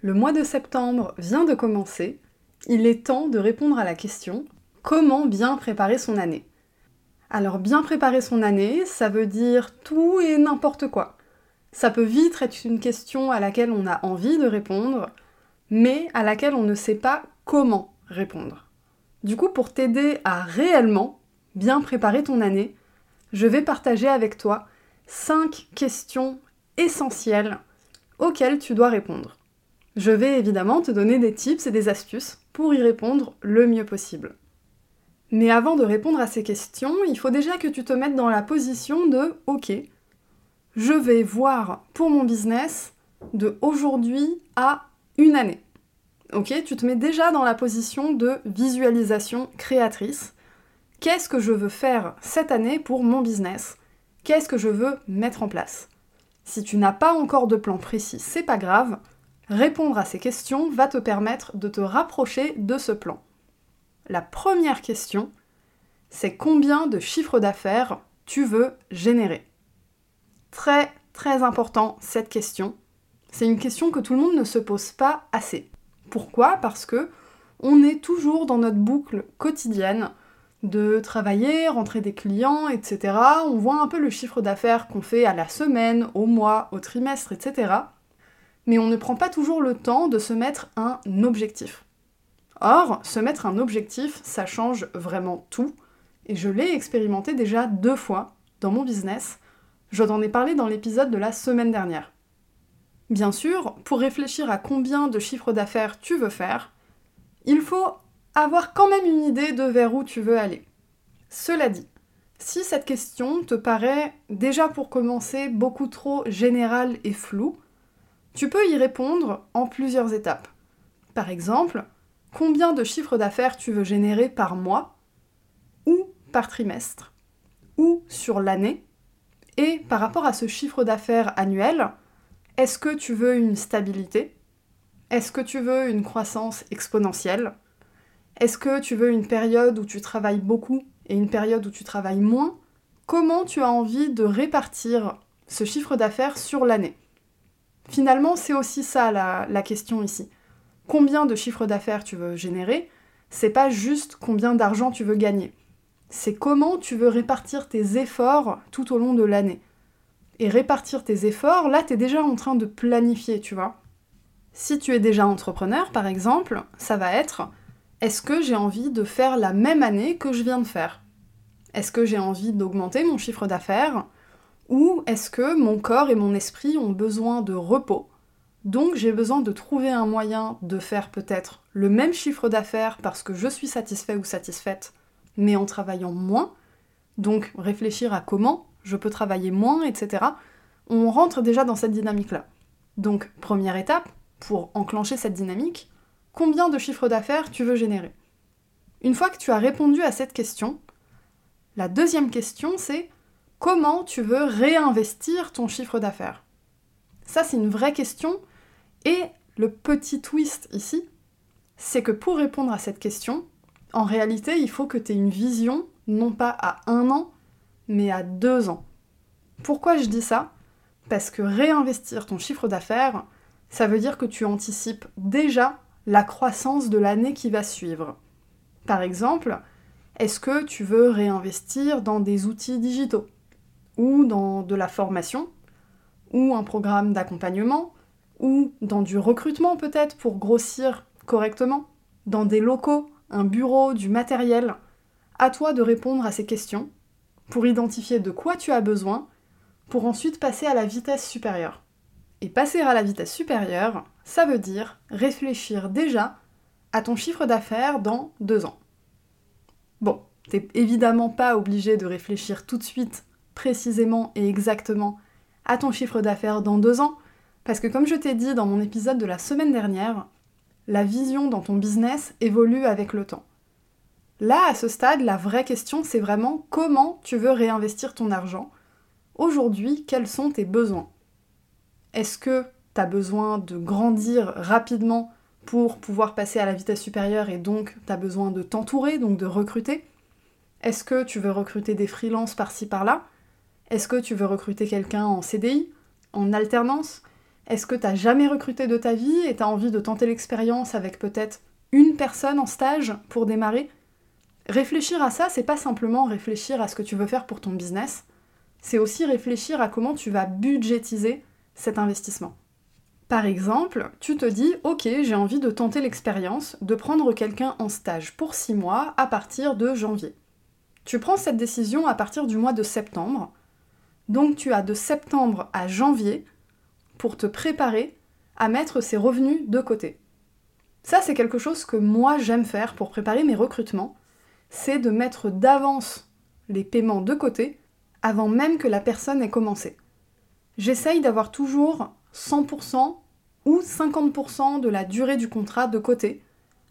Le mois de septembre vient de commencer. Il est temps de répondre à la question comment bien préparer son année? Alors bien préparer son année, ça veut dire tout et n'importe quoi. Ça peut vite être une question à laquelle on a envie de répondre, mais à laquelle on ne sait pas comment répondre. Du coup, pour t'aider à réellement bien préparer ton année, je vais partager avec toi 5 questions essentielles auxquelles tu dois répondre. Je vais évidemment te donner des tips et des astuces pour y répondre le mieux possible. Mais avant de répondre à ces questions, il faut déjà que tu te mettes dans la position de OK, je vais voir pour mon business de aujourd'hui à une année. Ok, tu te mets déjà dans la position de visualisation créatrice. Qu'est-ce que je veux faire cette année pour mon business? Qu'est-ce que je veux mettre en place? Si tu n'as pas encore de plan précis, c'est pas grave. Répondre à ces questions va te permettre de te rapprocher de ce plan. La première question, c'est combien de chiffre d'affaires tu veux générer? Très très important cette question. C'est une question que tout le monde ne se pose pas assez. Pourquoi? Parce que on est toujours dans notre boucle quotidienne de travailler, rentrer des clients, etc. On voit un peu le chiffre d'affaires qu'on fait à la semaine, au mois, au trimestre, etc mais on ne prend pas toujours le temps de se mettre un objectif. Or, se mettre un objectif, ça change vraiment tout, et je l'ai expérimenté déjà deux fois dans mon business. Je t'en ai parlé dans l'épisode de la semaine dernière. Bien sûr, pour réfléchir à combien de chiffres d'affaires tu veux faire, il faut avoir quand même une idée de vers où tu veux aller. Cela dit, si cette question te paraît déjà pour commencer beaucoup trop générale et floue, tu peux y répondre en plusieurs étapes. Par exemple, combien de chiffres d'affaires tu veux générer par mois, ou par trimestre, ou sur l'année, et par rapport à ce chiffre d'affaires annuel, est-ce que tu veux une stabilité? Est-ce que tu veux une croissance exponentielle? Est-ce que tu veux une période où tu travailles beaucoup et une période où tu travailles moins? Comment tu as envie de répartir ce chiffre d'affaires sur l'année? Finalement, c'est aussi ça la, question ici. Combien de chiffre d'affaires tu veux générer? C'est pas juste combien d'argent tu veux gagner. C'est comment tu veux répartir tes efforts tout au long de l'année. Et répartir tes efforts, là, tu es déjà en train de planifier, tu vois. Si tu es déjà entrepreneur, par exemple, ça va être est-ce que j'ai envie de faire la même année que je viens de faire? Est-ce que j'ai envie d'augmenter mon chiffre d'affaires? Ou est-ce que mon corps et mon esprit ont besoin de repos? Donc j'ai besoin de trouver un moyen de faire peut-être le même chiffre d'affaires parce que je suis satisfait ou satisfaite, mais en travaillant moins. Donc réfléchir à comment je peux travailler moins, etc. On rentre déjà dans cette dynamique-là. Donc première étape, pour enclencher cette dynamique, combien de chiffre d'affaires tu veux générer? Une fois que tu as répondu à cette question, la deuxième question c'est comment tu veux réinvestir ton chiffre d'affaires? Ça, c'est une vraie question. Et le petit twist ici, c'est que pour répondre à cette question, en réalité, il faut que tu aies une vision, non pas à un an, mais à deux ans. Pourquoi je dis ça? Parce que réinvestir ton chiffre d'affaires, ça veut dire que tu anticipes déjà la croissance de l'année qui va suivre. Par exemple, est-ce que tu veux réinvestir dans des outils digitaux? Ou dans de la formation, ou un programme d'accompagnement, ou dans du recrutement peut-être pour grossir correctement, dans des locaux, un bureau, du matériel. À toi de répondre à ces questions pour identifier de quoi tu as besoin, pour ensuite passer à la vitesse supérieure. Et passer à la vitesse supérieure, ça veut dire réfléchir déjà à ton chiffre d'affaires dans deux ans. Bon, t'es évidemment pas obligé de réfléchir tout de suite précisément et exactement à ton chiffre d'affaires dans deux ans, parce que comme je t'ai dit dans mon épisode de la semaine dernière, la vision dans ton business évolue avec le temps. Là, à ce stade, la vraie question, c'est vraiment comment tu veux réinvestir ton argent. Aujourd'hui, quels sont tes besoins? Est-ce que tu as besoin de grandir rapidement pour pouvoir passer à la vitesse supérieure et donc tu as besoin de t'entourer, donc de recruter? Est-ce que tu veux recruter des freelances par-ci par-là? Est-ce que tu veux recruter quelqu'un en CDI, en alternance? Est-ce que tu n'as jamais recruté de ta vie et tu as envie de tenter l'expérience avec peut-être une personne en stage pour démarrer? Réfléchir à ça, c'est pas simplement réfléchir à ce que tu veux faire pour ton business, c'est aussi réfléchir à comment tu vas budgétiser cet investissement. Par exemple, tu te dis Ok, j'ai envie de tenter l'expérience de prendre quelqu'un en stage pour 6 mois à partir de janvier. Tu prends cette décision à partir du mois de septembre. Donc tu as de septembre à janvier pour te préparer à mettre ces revenus de côté. Ça, c'est quelque chose que moi j'aime faire pour préparer mes recrutements, c'est de mettre d'avance les paiements de côté avant même que la personne ait commencé. J'essaye d'avoir toujours 100% ou 50% de la durée du contrat de côté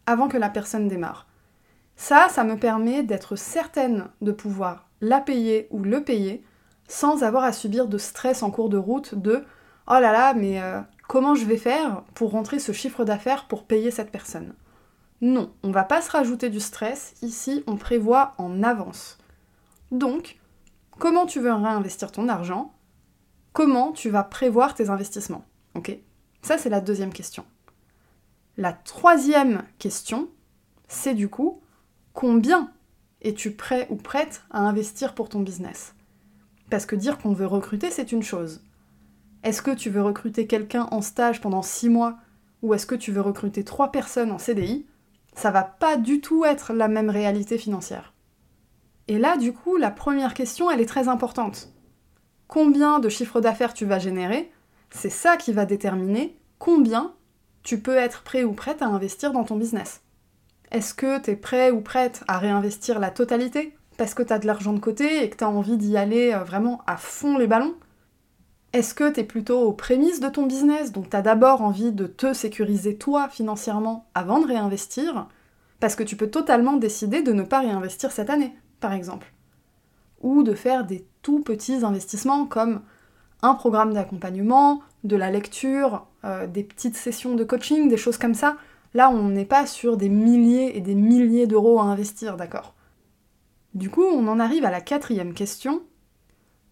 avant que la personne démarre. Ça, ça me permet d'être certaine de pouvoir la payer ou le payer sans avoir à subir de stress en cours de route de oh là là, mais euh, comment je vais faire pour rentrer ce chiffre d'affaires pour payer cette personne? Non, on va pas se rajouter du stress, ici on prévoit en avance. Donc, comment tu veux réinvestir ton argent? Comment tu vas prévoir tes investissements? Ok? Ça, c'est la deuxième question. La troisième question, c'est du coup, combien es-tu prêt ou prête à investir pour ton business? Parce que dire qu'on veut recruter, c'est une chose. Est-ce que tu veux recruter quelqu'un en stage pendant six mois ou est-ce que tu veux recruter trois personnes en CDI Ça va pas du tout être la même réalité financière. Et là, du coup, la première question, elle est très importante combien de chiffre d'affaires tu vas générer, c'est ça qui va déterminer combien tu peux être prêt ou prête à investir dans ton business. Est-ce que tu es prêt ou prête à réinvestir la totalité? Parce que tu as de l'argent de côté et que tu as envie d'y aller euh, vraiment à fond les ballons Est-ce que tu es plutôt aux prémices de ton business, donc tu as d'abord envie de te sécuriser toi financièrement avant de réinvestir Parce que tu peux totalement décider de ne pas réinvestir cette année, par exemple? Ou de faire des tout petits investissements comme un programme d'accompagnement, de la lecture, euh, des petites sessions de coaching, des choses comme ça. Là, on n'est pas sur des milliers et des milliers d'euros à investir, d'accord? Du coup, on en arrive à la quatrième question.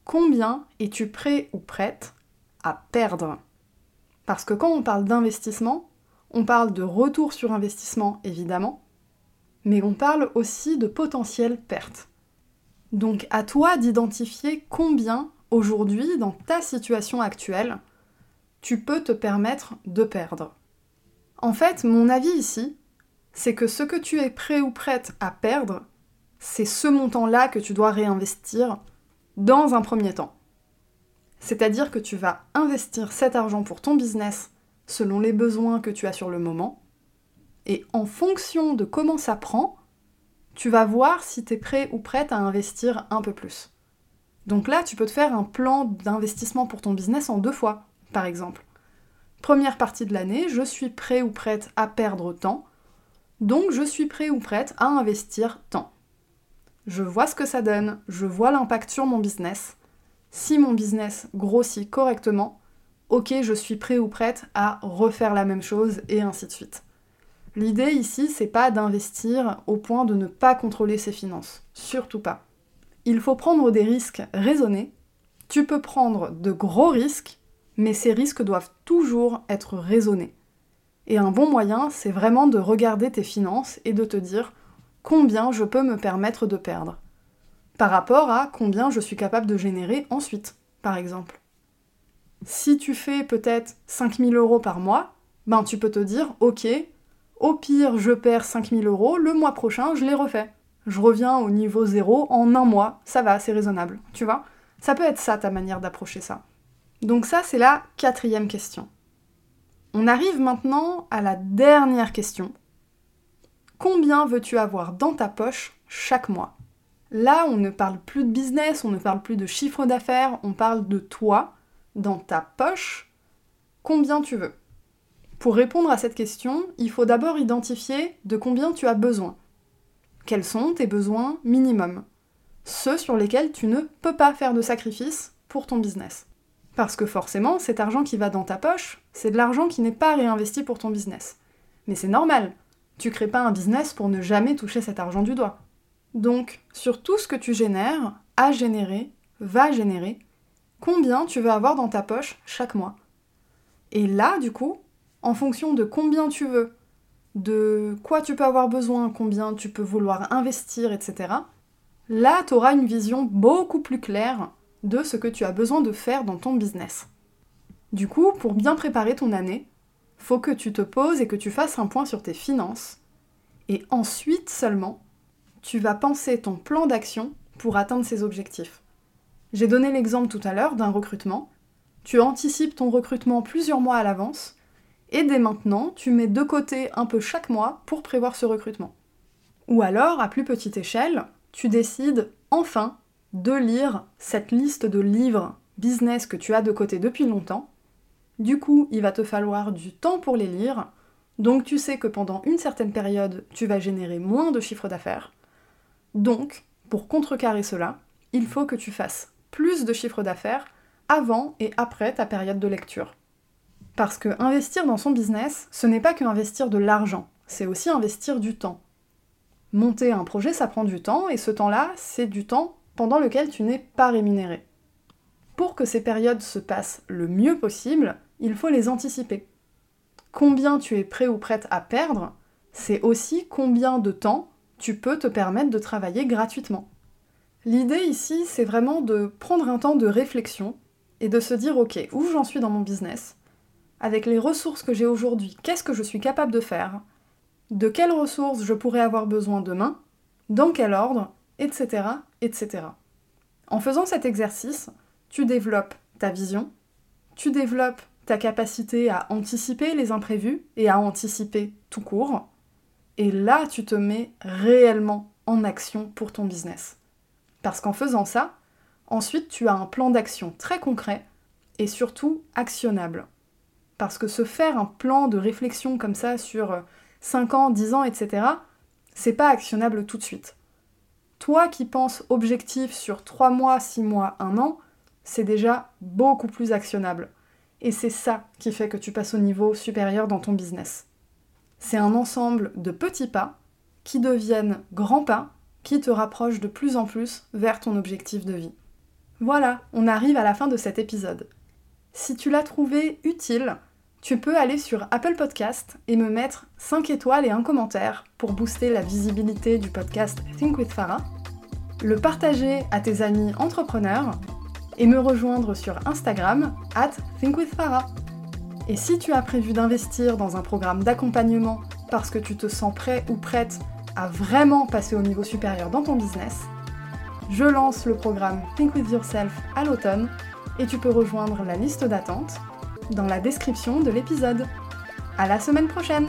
Combien es-tu prêt ou prête à perdre? Parce que quand on parle d'investissement, on parle de retour sur investissement, évidemment, mais on parle aussi de potentielle perte. Donc à toi d'identifier combien aujourd'hui, dans ta situation actuelle, tu peux te permettre de perdre. En fait, mon avis ici, c'est que ce que tu es prêt ou prête à perdre, c'est ce montant-là que tu dois réinvestir dans un premier temps. C'est-à-dire que tu vas investir cet argent pour ton business selon les besoins que tu as sur le moment, et en fonction de comment ça prend, tu vas voir si tu es prêt ou prête à investir un peu plus. Donc là, tu peux te faire un plan d'investissement pour ton business en deux fois, par exemple. Première partie de l'année, je suis prêt ou prête à perdre temps, donc je suis prêt ou prête à investir temps. Je vois ce que ça donne, je vois l'impact sur mon business. Si mon business grossit correctement, ok, je suis prêt ou prête à refaire la même chose et ainsi de suite. L'idée ici, c'est pas d'investir au point de ne pas contrôler ses finances. Surtout pas. Il faut prendre des risques raisonnés. Tu peux prendre de gros risques, mais ces risques doivent toujours être raisonnés. Et un bon moyen, c'est vraiment de regarder tes finances et de te dire combien je peux me permettre de perdre. Par rapport à combien je suis capable de générer ensuite, par exemple. Si tu fais peut-être 5000 euros par mois, ben tu peux te dire ok, au pire, je perds 5000 euros, le mois prochain, je les refais. Je reviens au niveau zéro en un mois, ça va, c'est raisonnable, tu vois Ça peut être ça ta manière d'approcher ça. Donc ça, c'est la quatrième question. On arrive maintenant à la dernière question. Combien veux-tu avoir dans ta poche chaque mois? Là, on ne parle plus de business, on ne parle plus de chiffre d'affaires, on parle de toi, dans ta poche, combien tu veux? Pour répondre à cette question, il faut d'abord identifier de combien tu as besoin. Quels sont tes besoins minimums? Ceux sur lesquels tu ne peux pas faire de sacrifice pour ton business. Parce que forcément, cet argent qui va dans ta poche, c'est de l'argent qui n'est pas réinvesti pour ton business. Mais c'est normal, tu crées pas un business pour ne jamais toucher cet argent du doigt. Donc, sur tout ce que tu génères, a généré, va générer, combien tu veux avoir dans ta poche chaque mois. Et là, du coup, en fonction de combien tu veux, de quoi tu peux avoir besoin, combien tu peux vouloir investir, etc., là, tu auras une vision beaucoup plus claire de ce que tu as besoin de faire dans ton business. Du coup, pour bien préparer ton année, faut que tu te poses et que tu fasses un point sur tes finances. Et ensuite seulement, tu vas penser ton plan d'action pour atteindre ces objectifs. J'ai donné l'exemple tout à l'heure d'un recrutement. Tu anticipes ton recrutement plusieurs mois à l'avance et dès maintenant, tu mets de côté un peu chaque mois pour prévoir ce recrutement. Ou alors, à plus petite échelle, tu décides enfin de lire cette liste de livres business que tu as de côté depuis longtemps. Du coup, il va te falloir du temps pour les lire, donc tu sais que pendant une certaine période, tu vas générer moins de chiffre d'affaires. Donc, pour contrecarrer cela, il faut que tu fasses plus de chiffre d'affaires avant et après ta période de lecture. Parce que investir dans son business, ce n'est pas que investir de l'argent, c'est aussi investir du temps. Monter un projet, ça prend du temps, et ce temps-là, c'est du temps pendant lequel tu n'es pas rémunéré. Pour que ces périodes se passent le mieux possible, il faut les anticiper. Combien tu es prêt ou prête à perdre, c'est aussi combien de temps tu peux te permettre de travailler gratuitement. L'idée ici, c'est vraiment de prendre un temps de réflexion et de se dire ok, où j'en suis dans mon business avec les ressources que j'ai aujourd'hui, qu'est-ce que je suis capable de faire, de quelles ressources je pourrais avoir besoin demain, dans quel ordre, etc., etc. En faisant cet exercice, tu développes ta vision, tu développes ta capacité à anticiper les imprévus et à anticiper tout court, et là tu te mets réellement en action pour ton business. Parce qu'en faisant ça, ensuite tu as un plan d'action très concret et surtout actionnable. Parce que se faire un plan de réflexion comme ça sur 5 ans, 10 ans, etc., c'est pas actionnable tout de suite. Toi qui penses objectif sur 3 mois, 6 mois, 1 an, c'est déjà beaucoup plus actionnable. Et c'est ça qui fait que tu passes au niveau supérieur dans ton business. C'est un ensemble de petits pas qui deviennent grands pas qui te rapprochent de plus en plus vers ton objectif de vie. Voilà, on arrive à la fin de cet épisode. Si tu l'as trouvé utile, tu peux aller sur Apple Podcast et me mettre 5 étoiles et un commentaire pour booster la visibilité du podcast Think with Farah, le partager à tes amis entrepreneurs et me rejoindre sur Instagram at thinkwithfarah. Et si tu as prévu d'investir dans un programme d'accompagnement parce que tu te sens prêt ou prête à vraiment passer au niveau supérieur dans ton business, je lance le programme Think with Yourself à l'automne et tu peux rejoindre la liste d'attente dans la description de l'épisode. À la semaine prochaine!